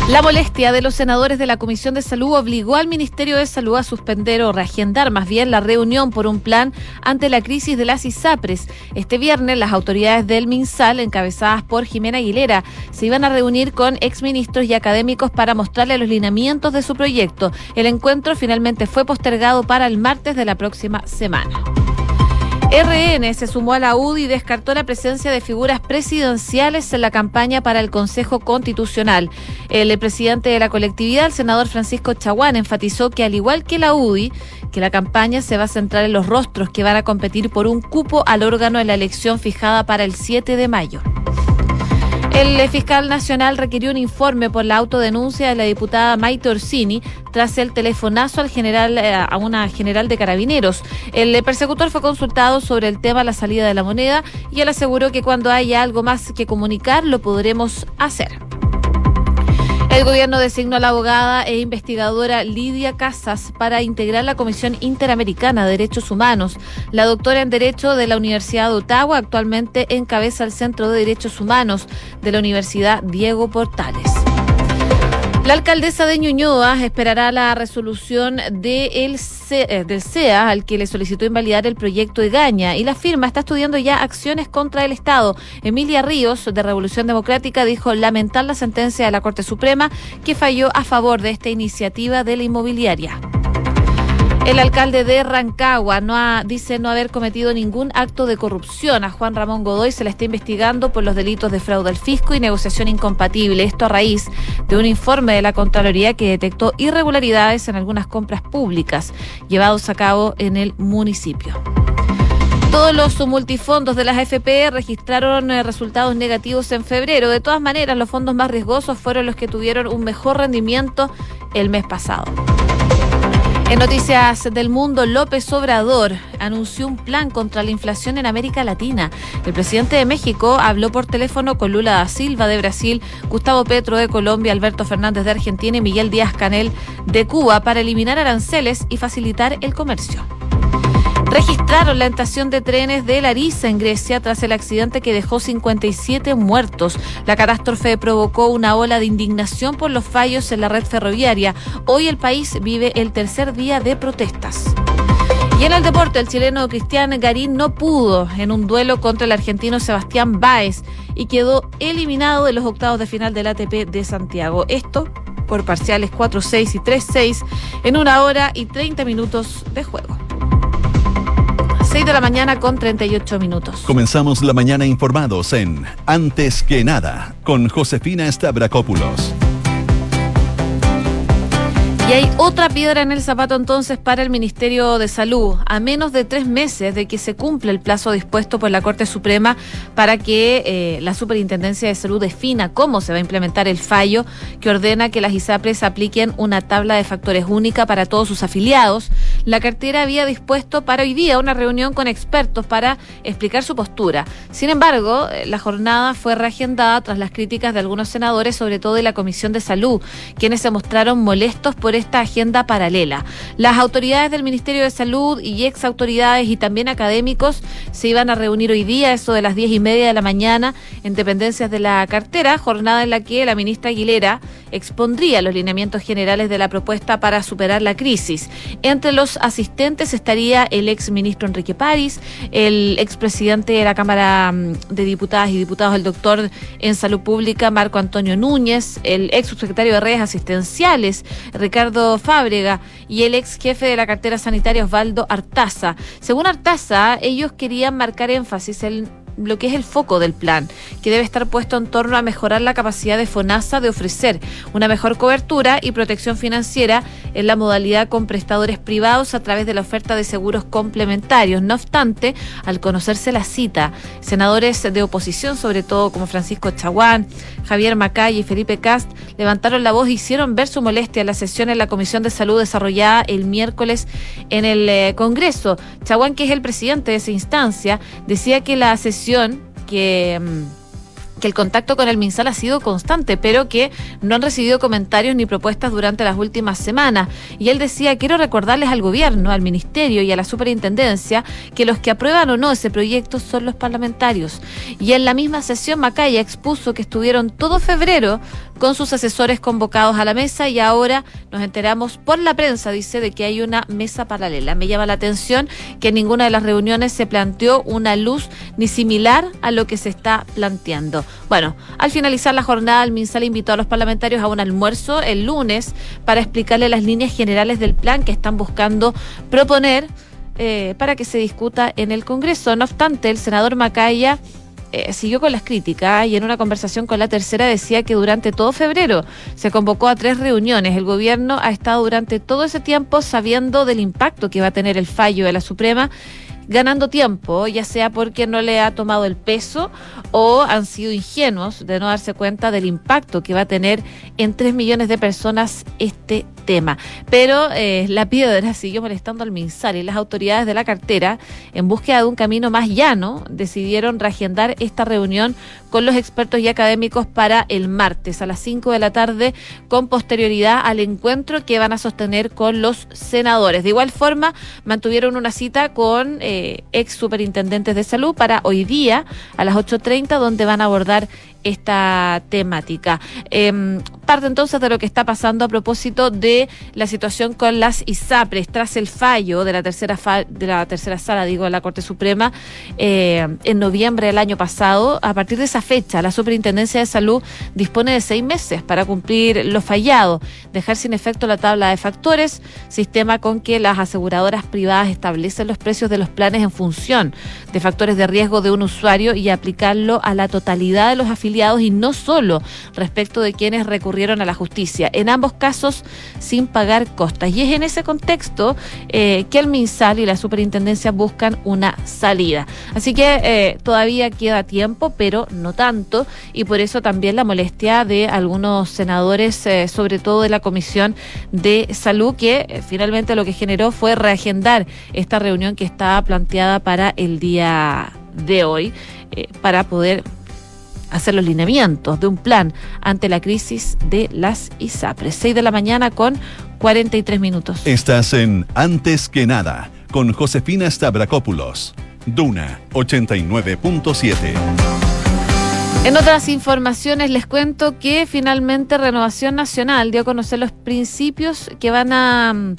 La molestia de los senadores de la Comisión de Salud obligó al Ministerio de Salud a suspender o reagendar más bien la reunión por un plan ante la crisis de las ISAPRES. Este viernes las autoridades del MinSal, encabezadas por Jimena Aguilera, se iban a reunir con exministros y académicos para mostrarle los lineamientos de su proyecto. El encuentro finalmente fue postergado para el martes de la próxima semana. RN se sumó a la UDI y descartó la presencia de figuras presidenciales en la campaña para el Consejo Constitucional. El presidente de la colectividad, el senador Francisco Chaguán, enfatizó que al igual que la UDI, que la campaña se va a centrar en los rostros que van a competir por un cupo al órgano en la elección fijada para el 7 de mayo. El fiscal nacional requirió un informe por la autodenuncia de la diputada Maite Orsini tras el telefonazo al general, eh, a una general de carabineros. El persecutor fue consultado sobre el tema la salida de la moneda y él aseguró que cuando haya algo más que comunicar lo podremos hacer. El gobierno designó a la abogada e investigadora Lidia Casas para integrar la Comisión Interamericana de Derechos Humanos. La doctora en Derecho de la Universidad de Ottawa actualmente encabeza el Centro de Derechos Humanos de la Universidad Diego Portales. La alcaldesa de Ñuñoa esperará la resolución de eh, del CEA al que le solicitó invalidar el proyecto de Gaña y la firma está estudiando ya acciones contra el Estado. Emilia Ríos, de Revolución Democrática, dijo lamentar la sentencia de la Corte Suprema que falló a favor de esta iniciativa de la inmobiliaria. El alcalde de Rancagua no dice no haber cometido ningún acto de corrupción. A Juan Ramón Godoy se le está investigando por los delitos de fraude al fisco y negociación incompatible. Esto a raíz de un informe de la Contraloría que detectó irregularidades en algunas compras públicas llevados a cabo en el municipio. Todos los multifondos de las AFP registraron eh, resultados negativos en febrero. De todas maneras, los fondos más riesgosos fueron los que tuvieron un mejor rendimiento el mes pasado. En noticias del mundo, López Obrador anunció un plan contra la inflación en América Latina. El presidente de México habló por teléfono con Lula da Silva de Brasil, Gustavo Petro de Colombia, Alberto Fernández de Argentina y Miguel Díaz Canel de Cuba para eliminar aranceles y facilitar el comercio. Registraron la estación de trenes de Larissa en Grecia tras el accidente que dejó 57 muertos. La catástrofe provocó una ola de indignación por los fallos en la red ferroviaria. Hoy el país vive el tercer día de protestas. Y en el deporte, el chileno Cristian Garín no pudo en un duelo contra el argentino Sebastián Báez y quedó eliminado de los octavos de final del ATP de Santiago. Esto por parciales 4-6 y 3-6 en una hora y 30 minutos de juego. 6 de la mañana con 38 minutos. Comenzamos la mañana informados en Antes que nada con Josefina Stavrakopoulos. Y hay otra piedra en el zapato entonces para el Ministerio de Salud, a menos de tres meses de que se cumpla el plazo dispuesto por la Corte Suprema para que eh, la Superintendencia de Salud defina cómo se va a implementar el fallo que ordena que las ISAPRES apliquen una tabla de factores única para todos sus afiliados. La cartera había dispuesto para hoy día una reunión con expertos para explicar su postura. Sin embargo, eh, la jornada fue reagendada tras las críticas de algunos senadores, sobre todo de la Comisión de Salud, quienes se mostraron molestos por esta agenda paralela. Las autoridades del Ministerio de Salud y ex autoridades y también académicos se iban a reunir hoy día, eso de las diez y media de la mañana, en dependencias de la cartera, jornada en la que la ministra Aguilera expondría los lineamientos generales de la propuesta para superar la crisis. Entre los asistentes estaría el ex ministro Enrique París, el expresidente de la Cámara mm, de Diputadas y Diputados, el doctor en Salud Pública, Marco Antonio Núñez, el ex subsecretario de Redes Asistenciales, Ricardo Fábrega, y el ex jefe de la cartera sanitaria, Osvaldo Artaza. Según Artaza, ellos querían marcar énfasis en lo que es el foco del plan, que debe estar puesto en torno a mejorar la capacidad de FONASA de ofrecer una mejor cobertura y protección financiera en la modalidad con prestadores privados a través de la oferta de seguros complementarios. No obstante, al conocerse la cita, senadores de oposición, sobre todo como Francisco Chaguán, Javier Macay y Felipe Cast, levantaron la voz e hicieron ver su molestia en la sesión en la Comisión de Salud desarrollada el miércoles en el eh, Congreso. Chaguán, que es el presidente de esa instancia, decía que la sesión que mm, que el contacto con el MinSal ha sido constante, pero que no han recibido comentarios ni propuestas durante las últimas semanas. Y él decía, quiero recordarles al gobierno, al ministerio y a la superintendencia que los que aprueban o no ese proyecto son los parlamentarios. Y en la misma sesión Macaya expuso que estuvieron todo febrero con sus asesores convocados a la mesa y ahora nos enteramos por la prensa, dice, de que hay una mesa paralela. Me llama la atención que en ninguna de las reuniones se planteó una luz ni similar a lo que se está planteando. Bueno, al finalizar la jornada, el MinSal invitó a los parlamentarios a un almuerzo el lunes para explicarle las líneas generales del plan que están buscando proponer eh, para que se discuta en el Congreso. No obstante, el senador Macaya eh, siguió con las críticas y en una conversación con la tercera decía que durante todo febrero se convocó a tres reuniones. El gobierno ha estado durante todo ese tiempo sabiendo del impacto que va a tener el fallo de la Suprema ganando tiempo, ya sea porque no le ha tomado el peso o han sido ingenuos de no darse cuenta del impacto que va a tener en tres millones de personas este tema. Pero eh, la piedra siguió molestando al MinSal y las autoridades de la cartera, en búsqueda de un camino más llano, decidieron reagendar esta reunión con los expertos y académicos para el martes a las 5 de la tarde, con posterioridad al encuentro que van a sostener con los senadores. De igual forma, mantuvieron una cita con eh, ex superintendentes de salud para hoy día a las 8.30, donde van a abordar esta temática. Eh, parte entonces de lo que está pasando a propósito de la situación con las ISAPRES tras el fallo de la tercera fa- de la tercera sala, digo, de la Corte Suprema eh, en noviembre del año pasado. A partir de esa fecha, la Superintendencia de Salud dispone de seis meses para cumplir lo fallado, dejar sin efecto la tabla de factores, sistema con que las aseguradoras privadas establecen los precios de los planes en función de factores de riesgo de un usuario y aplicarlo a la totalidad de los afiliados y no solo respecto de quienes recurrieron a la justicia. En ambos casos, sin pagar costas. Y es en ese contexto eh, que el MinSal y la Superintendencia buscan una salida. Así que eh, todavía queda tiempo, pero no tanto. Y por eso también la molestia de algunos senadores, eh, sobre todo de la Comisión de Salud, que finalmente lo que generó fue reagendar esta reunión que estaba planteada para el día de hoy, para poder hacer los lineamientos de un plan ante la crisis de las ISAPRES. 6 de la mañana con 43 minutos. Estás en Antes que nada con Josefina Stavrakopoulos. Duna 89.7. En otras informaciones les cuento que finalmente Renovación Nacional dio a conocer los principios que van a mm,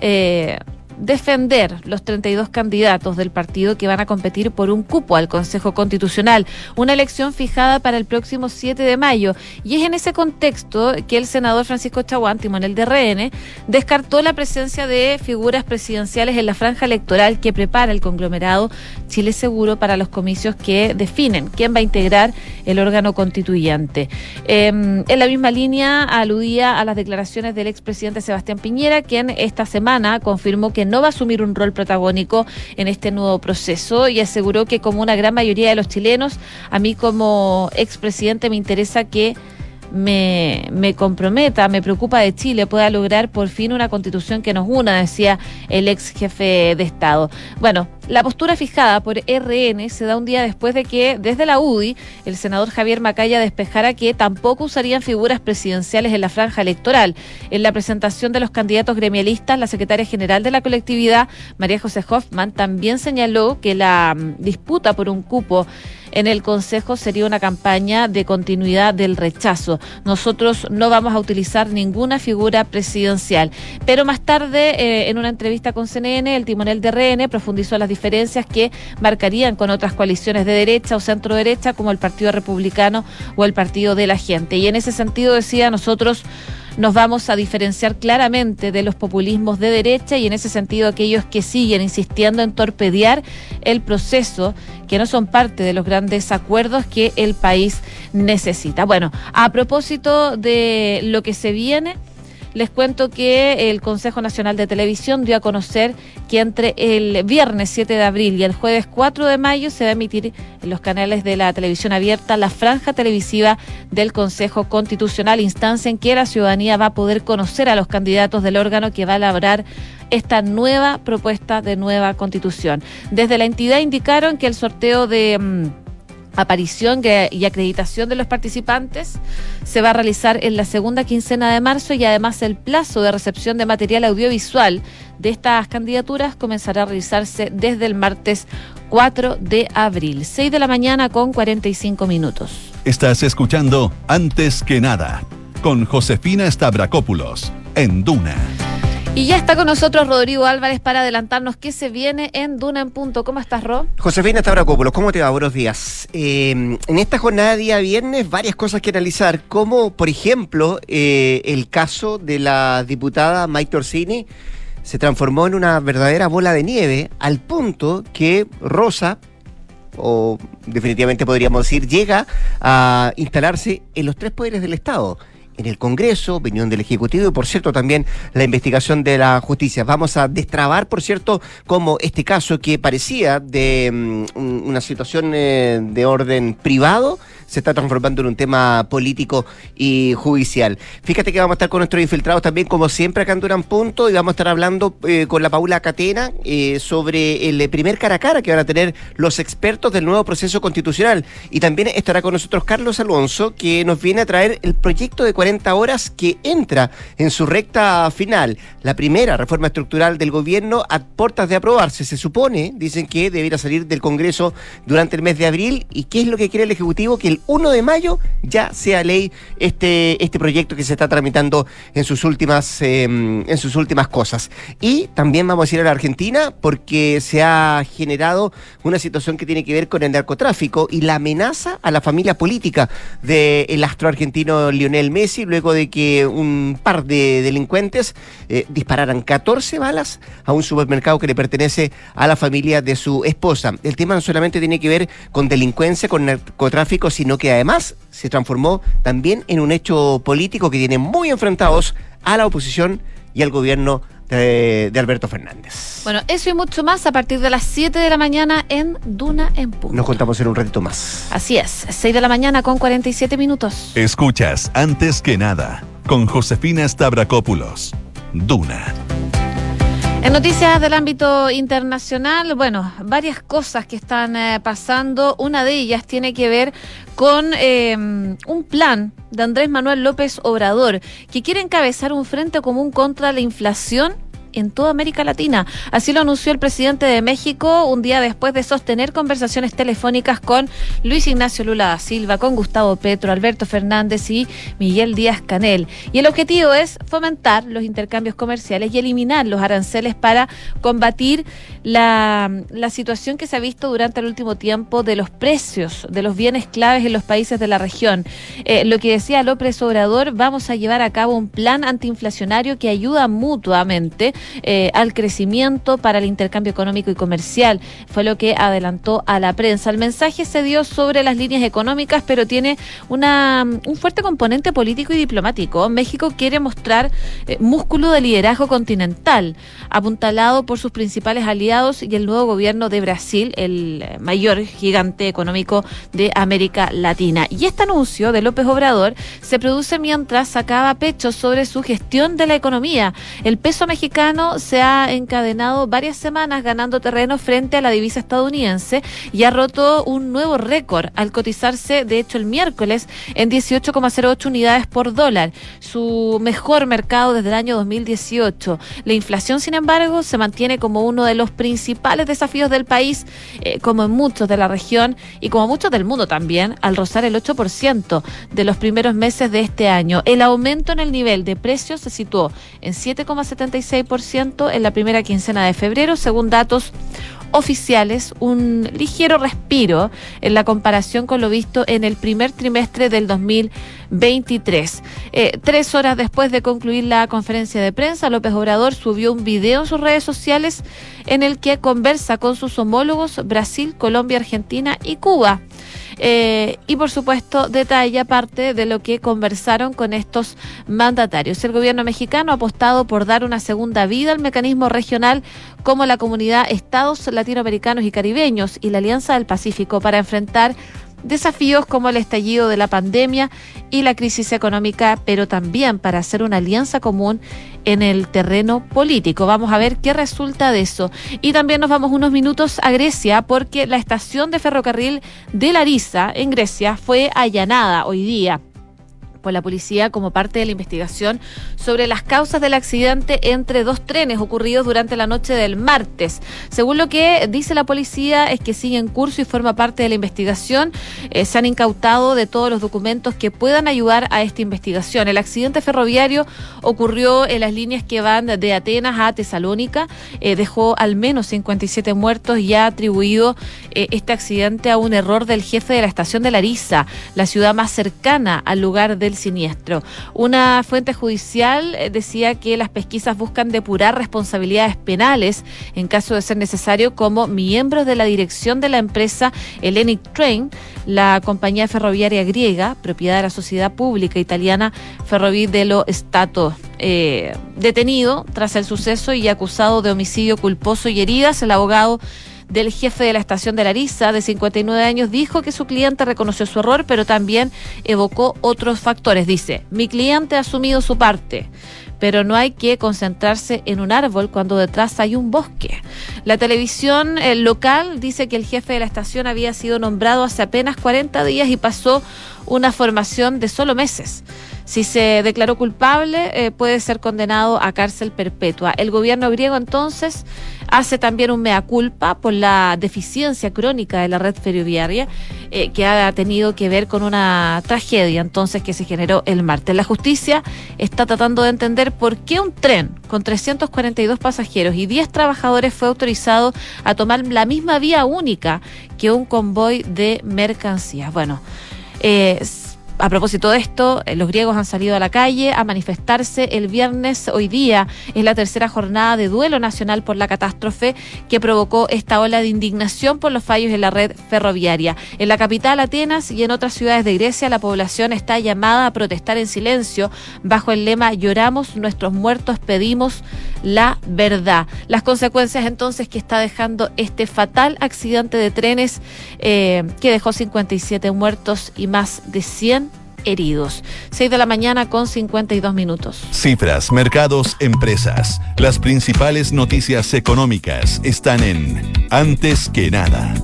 eh, defender los 32 candidatos del partido que van a competir por un cupo al Consejo Constitucional, una elección fijada para el próximo 7 de mayo. Y es en ese contexto que el senador Francisco Chaguán, timonel de RN, descartó la presencia de figuras presidenciales en la franja electoral que prepara el conglomerado Chile Seguro para los comicios que definen quién va a integrar el órgano constituyente. Eh, en la misma línea aludía a las declaraciones del expresidente Sebastián Piñera, quien esta semana confirmó que no va a asumir un rol protagónico en este nuevo proceso y aseguró que como una gran mayoría de los chilenos, a mí como expresidente me interesa que me, me comprometa, me preocupa de Chile, pueda lograr por fin una constitución que nos una, decía el ex jefe de Estado. Bueno, la postura fijada por RN se da un día después de que desde la UDI el senador Javier Macaya despejara que tampoco usarían figuras presidenciales en la franja electoral. En la presentación de los candidatos gremialistas, la secretaria general de la colectividad, María José Hoffman, también señaló que la mm, disputa por un cupo en el Consejo sería una campaña de continuidad del rechazo. Nosotros no vamos a utilizar ninguna figura presidencial. Pero más tarde, eh, en una entrevista con CNN, el timonel de RN profundizó las diferencias que marcarían con otras coaliciones de derecha o centro derecha, como el Partido Republicano o el Partido de la Gente. Y en ese sentido decía, nosotros nos vamos a diferenciar claramente de los populismos de derecha y en ese sentido aquellos que siguen insistiendo en torpedear el proceso, que no son parte de los grandes acuerdos que el país necesita. Bueno, a propósito de lo que se viene, les cuento que el Consejo Nacional de Televisión dio a conocer que entre el viernes 7 de abril y el jueves 4 de mayo se va a emitir en los canales de la televisión abierta la franja televisiva del Consejo Constitucional, instancia en que la ciudadanía va a poder conocer a los candidatos del órgano que va a elaborar esta nueva propuesta de nueva constitución. Desde la entidad indicaron que el sorteo de... aparición y acreditación de los participantes se va a realizar en la segunda quincena de marzo y además el plazo de recepción de material audiovisual de estas candidaturas comenzará a realizarse desde el martes 4 de abril, 6 de la mañana con 45 minutos. Estás escuchando Antes que nada con Josefina Stavrakopoulos en Duna. Y ya está con nosotros Rodrigo Álvarez para adelantarnos qué se viene en Duna en Punto. ¿Cómo estás, Ro? Josefina Stavrakopoulos, ¿cómo te va? Buenos días. Eh, en esta jornada de día viernes, varias cosas que analizar, como por ejemplo eh, el caso de la diputada Mike Torsini se transformó en una verdadera bola de nieve al punto que Rosa, o definitivamente podríamos decir, llega a instalarse en los tres poderes del Estado. En el Congreso, opinión del Ejecutivo y, por cierto, también la investigación de la justicia. Vamos a destrabar, por cierto, como este caso que parecía de mm, un- una situación eh, de orden privado se está transformando en un tema político y judicial. Fíjate que vamos a estar con nuestros infiltrados también, como siempre, acá en Durán Punto, y vamos a estar hablando eh, con la Paula Catena eh, sobre el eh, primer cara a cara que van a tener los expertos del nuevo proceso constitucional. Y también estará con nosotros Carlos Alonso, que nos viene a traer el proyecto de 40 horas que entra en su recta final. La primera reforma estructural del gobierno a puertas de aprobarse. Se supone, dicen que debería salir del Congreso durante el mes de abril. ¿Y qué es lo que quiere el Ejecutivo? Que 1 de mayo ya sea ley este, este proyecto que se está tramitando en sus últimas eh, en sus últimas cosas. Y también vamos a ir a la Argentina porque se ha generado una situación que tiene que ver con el narcotráfico y la amenaza a la familia política del astro argentino Lionel Messi luego de que un par de delincuentes eh, dispararan 14 balas a un supermercado que le pertenece a la familia de su esposa. El tema no solamente tiene que ver con delincuencia, con narcotráfico, sino que además se transformó también en un hecho político que tiene muy enfrentados a la oposición y al gobierno de, de Alberto Fernández. Bueno, eso y mucho más a partir de las 7 de la mañana en Duna en Punto. Nos contamos en un ratito más. Así es, 6 de la mañana con 47 minutos. Escuchas Antes que nada con Josefina Stavrakopoulos. Duna. En noticias del ámbito internacional, bueno, varias cosas que están eh, pasando. Una de ellas tiene que ver con eh, un plan de Andrés Manuel López Obrador, que quiere encabezar un frente común contra la inflación en toda América Latina. Así lo anunció el presidente de México un día después de sostener conversaciones telefónicas con Luis Ignacio Lula da Silva, con Gustavo Petro, Alberto Fernández y Miguel Díaz Canel. Y el objetivo es fomentar los intercambios comerciales y eliminar los aranceles para combatir la, situación que se ha visto durante el último tiempo de los precios de los bienes claves en los países de la región. Eh, lo que decía López Obrador, vamos a llevar a cabo un plan antiinflacionario que ayuda mutuamente eh, al crecimiento para el intercambio económico y comercial. Fue lo que adelantó a la prensa. El mensaje se dio sobre las líneas económicas, pero tiene una, un fuerte componente político y diplomático. México quiere mostrar eh, músculo de liderazgo continental, apuntalado por sus principales aliados y el nuevo gobierno de Brasil, el eh, mayor gigante económico de América Latina. Y este anuncio de López Obrador se produce mientras sacaba pecho sobre su gestión de la economía. El peso mexicano se ha encadenado varias semanas ganando terreno frente a la divisa estadounidense y ha roto un nuevo récord al cotizarse, de hecho, el miércoles en 18,08 unidades por dólar, su mejor mercado desde el año 2018. La inflación, sin embargo, se mantiene como uno de los principales desafíos del país, eh, como en muchos de la región y como muchos del mundo también, al rozar el 8% de los primeros meses de este año. El aumento en el nivel de precios se situó en 7,76% en la primera quincena de febrero, según datos oficiales, un ligero respiro en la comparación con lo visto en el primer trimestre del 2023. Eh, tres horas después de concluir la conferencia de prensa, López Obrador subió un video en sus redes sociales en el que conversa con sus homólogos Brasil, Colombia, Argentina y Cuba. Eh, y por supuesto detalla parte de lo que conversaron con estos mandatarios. El gobierno mexicano ha apostado por dar una segunda vida al mecanismo regional como la comunidad Estados Latinoamericanos y Caribeños y la Alianza del Pacífico para enfrentar desafíos como el estallido de la pandemia y la crisis económica, pero también para hacer una alianza común en el terreno político. Vamos a ver qué resulta de eso. Y también nos vamos unos minutos a Grecia porque la estación de ferrocarril de Larissa en Grecia fue allanada hoy día por la policía como parte de la investigación sobre las causas del accidente entre dos trenes ocurridos durante la noche del martes. Según lo que dice la policía es que sigue en curso y forma parte de la investigación. Eh, se han incautado de todos los documentos que puedan ayudar a esta investigación. El accidente ferroviario ocurrió en las líneas que van de Atenas a Tesalónica. Eh, dejó al menos 57 muertos y ha atribuido eh, este accidente a un error del jefe de la estación de Larissa, la ciudad más cercana al lugar del siniestro. Una fuente judicial eh, decía que las pesquisas buscan depurar responsabilidades penales en caso de ser necesario como miembros de la dirección de la empresa Hellenic Train, la compañía ferroviaria griega, propiedad de la sociedad pública italiana Ferrovie dello Stato. eh, detenido tras el suceso y acusado de homicidio culposo y heridas, el abogado del jefe de la estación de Larissa, de 59 años, dijo que su cliente reconoció su error, pero también evocó otros factores. Dice, mi cliente ha asumido su parte, pero no hay que concentrarse en un árbol cuando detrás hay un bosque. La televisión local dice que el jefe de la estación había sido nombrado hace apenas 40 días y pasó una formación de solo meses. Si se declaró culpable, eh, puede ser condenado a cárcel perpetua. El gobierno griego entonces hace también un mea culpa por la deficiencia crónica de la red ferroviaria eh, que ha tenido que ver con una tragedia entonces que se generó el martes. La justicia está tratando de entender por qué un tren con 342 pasajeros y 10 trabajadores fue autorizado a tomar la misma vía única que un convoy de mercancías. Bueno, eh, a propósito de esto, eh, los griegos han salido a la calle a manifestarse el viernes. Hoy día es la tercera jornada de duelo nacional por la catástrofe que provocó esta ola de indignación por los fallos en la red ferroviaria. En la capital, Atenas, y en otras ciudades de Grecia, la población está llamada a protestar en silencio bajo el lema Lloramos nuestros muertos, pedimos la verdad. Las consecuencias entonces que está dejando este fatal accidente de trenes eh, que dejó 57 muertos y más de 100 heridos. 6 de la mañana con 52 minutos. Cifras, mercados, empresas. Las principales noticias económicas están en Antes que nada.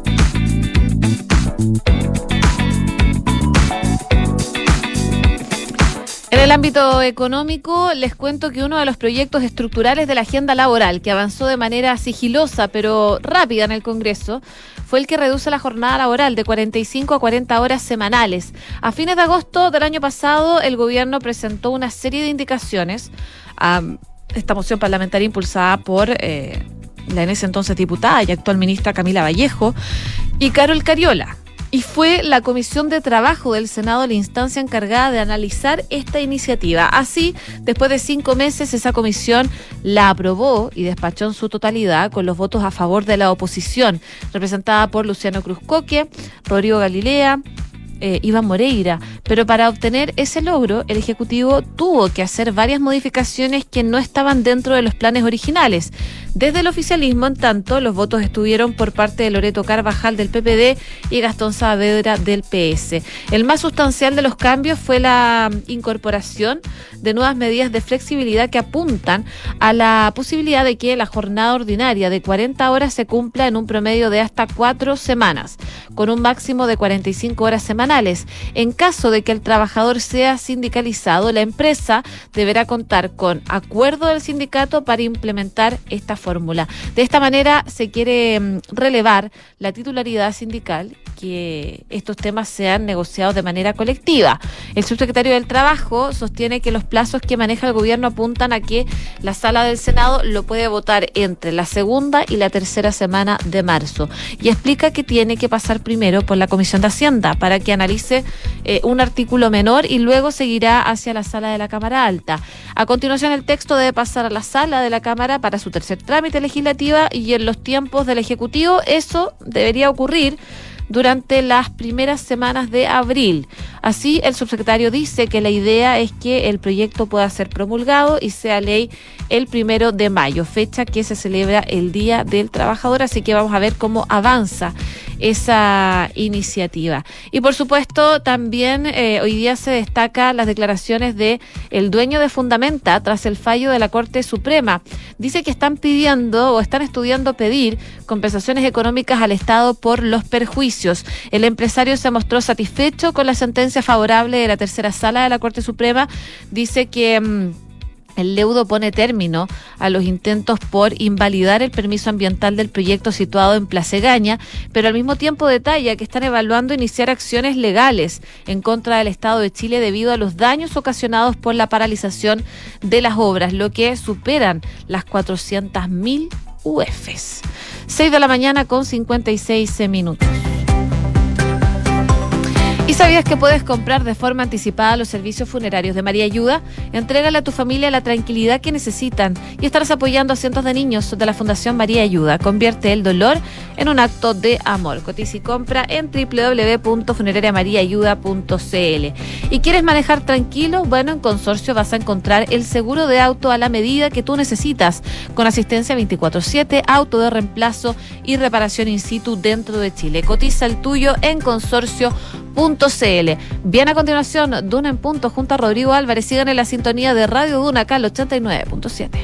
En el ámbito económico, les cuento que uno de los proyectos estructurales de la agenda laboral, que avanzó de manera sigilosa pero rápida en el Congreso, fue el que reduce la jornada laboral de 45 a 40 horas semanales. A fines de agosto del año pasado, el gobierno presentó una serie de indicaciones a esta moción parlamentaria impulsada por eh, la en ese entonces diputada y actual ministra Camila Vallejo y Carol Cariola. Y fue la Comisión de Trabajo del Senado la instancia encargada de analizar esta iniciativa. Así, después de cinco meses, esa comisión la aprobó y despachó en su totalidad con los votos a favor de la oposición, representada por Luciano Cruzcoque, Rodrigo Galilea, eh, Iván Moreira. Pero para obtener ese logro, el Ejecutivo tuvo que hacer varias modificaciones que no estaban dentro de los planes originales. Desde el oficialismo, en tanto, los votos estuvieron por parte de Loreto Carvajal del PPD y Gastón Saavedra del PS. El más sustancial de los cambios fue la incorporación de nuevas medidas de flexibilidad que apuntan a la posibilidad de que la jornada ordinaria de 40 horas se cumpla en un promedio de hasta cuatro semanas, con un máximo de 45 horas semanales. En caso de que el trabajador sea sindicalizado, la empresa deberá contar con acuerdo del sindicato para implementar esta fórmula. De esta manera se quiere mm, relevar la titularidad sindical que estos temas sean negociados de manera colectiva. El subsecretario del Trabajo sostiene que los plazos que maneja el gobierno apuntan a que la sala del Senado lo puede votar entre la segunda y la tercera semana de marzo y explica que tiene que pasar primero por la Comisión de Hacienda para que analice eh, un artículo menor y luego seguirá hacia la sala de la Cámara Alta. A continuación el texto debe pasar a la sala de la Cámara para su tercer trámite legislativa y en los tiempos del Ejecutivo eso debería ocurrir durante las primeras semanas de abril. Así, el subsecretario dice que la idea es que el proyecto pueda ser promulgado y sea ley el primero de mayo, fecha que se celebra el Día del Trabajador. Así que vamos a ver cómo avanza esa iniciativa. Y por supuesto, también eh, hoy día se destaca las declaraciones de el dueño de Fundamenta tras el fallo de la Corte Suprema. Dice que están pidiendo o están estudiando pedir compensaciones económicas al Estado por los perjuicios. El empresario se mostró satisfecho con la sentencia favorable de la tercera sala de la Corte Suprema. Dice que mm, el leudo pone término a los intentos por invalidar el permiso ambiental del proyecto situado en Placegaña, pero al mismo tiempo detalla que están evaluando iniciar acciones legales en contra del Estado de Chile debido a los daños ocasionados por la paralización de las obras, lo que superan las 400.000 UFs. 6 de la mañana con 56 minutos. ¿Y sabías que puedes comprar de forma anticipada los servicios funerarios de María Ayuda? Entrégale a tu familia la tranquilidad que necesitan y estarás apoyando a cientos de niños de la Fundación María Ayuda. Convierte el dolor en un acto de amor. Cotiza y compra en www.funerariamariaayuda.cl. ¿Y quieres manejar tranquilo? Bueno, en Consorcio vas a encontrar el seguro de auto a la medida que tú necesitas, con asistencia 24-7, auto de reemplazo y reparación in situ dentro de Chile. Cotiza el tuyo en Consorcio Duna.cl. Bien a continuación, Duna en punto junto a Rodrigo Álvarez. Sigan en la sintonía de Radio Duna acá al 89.7.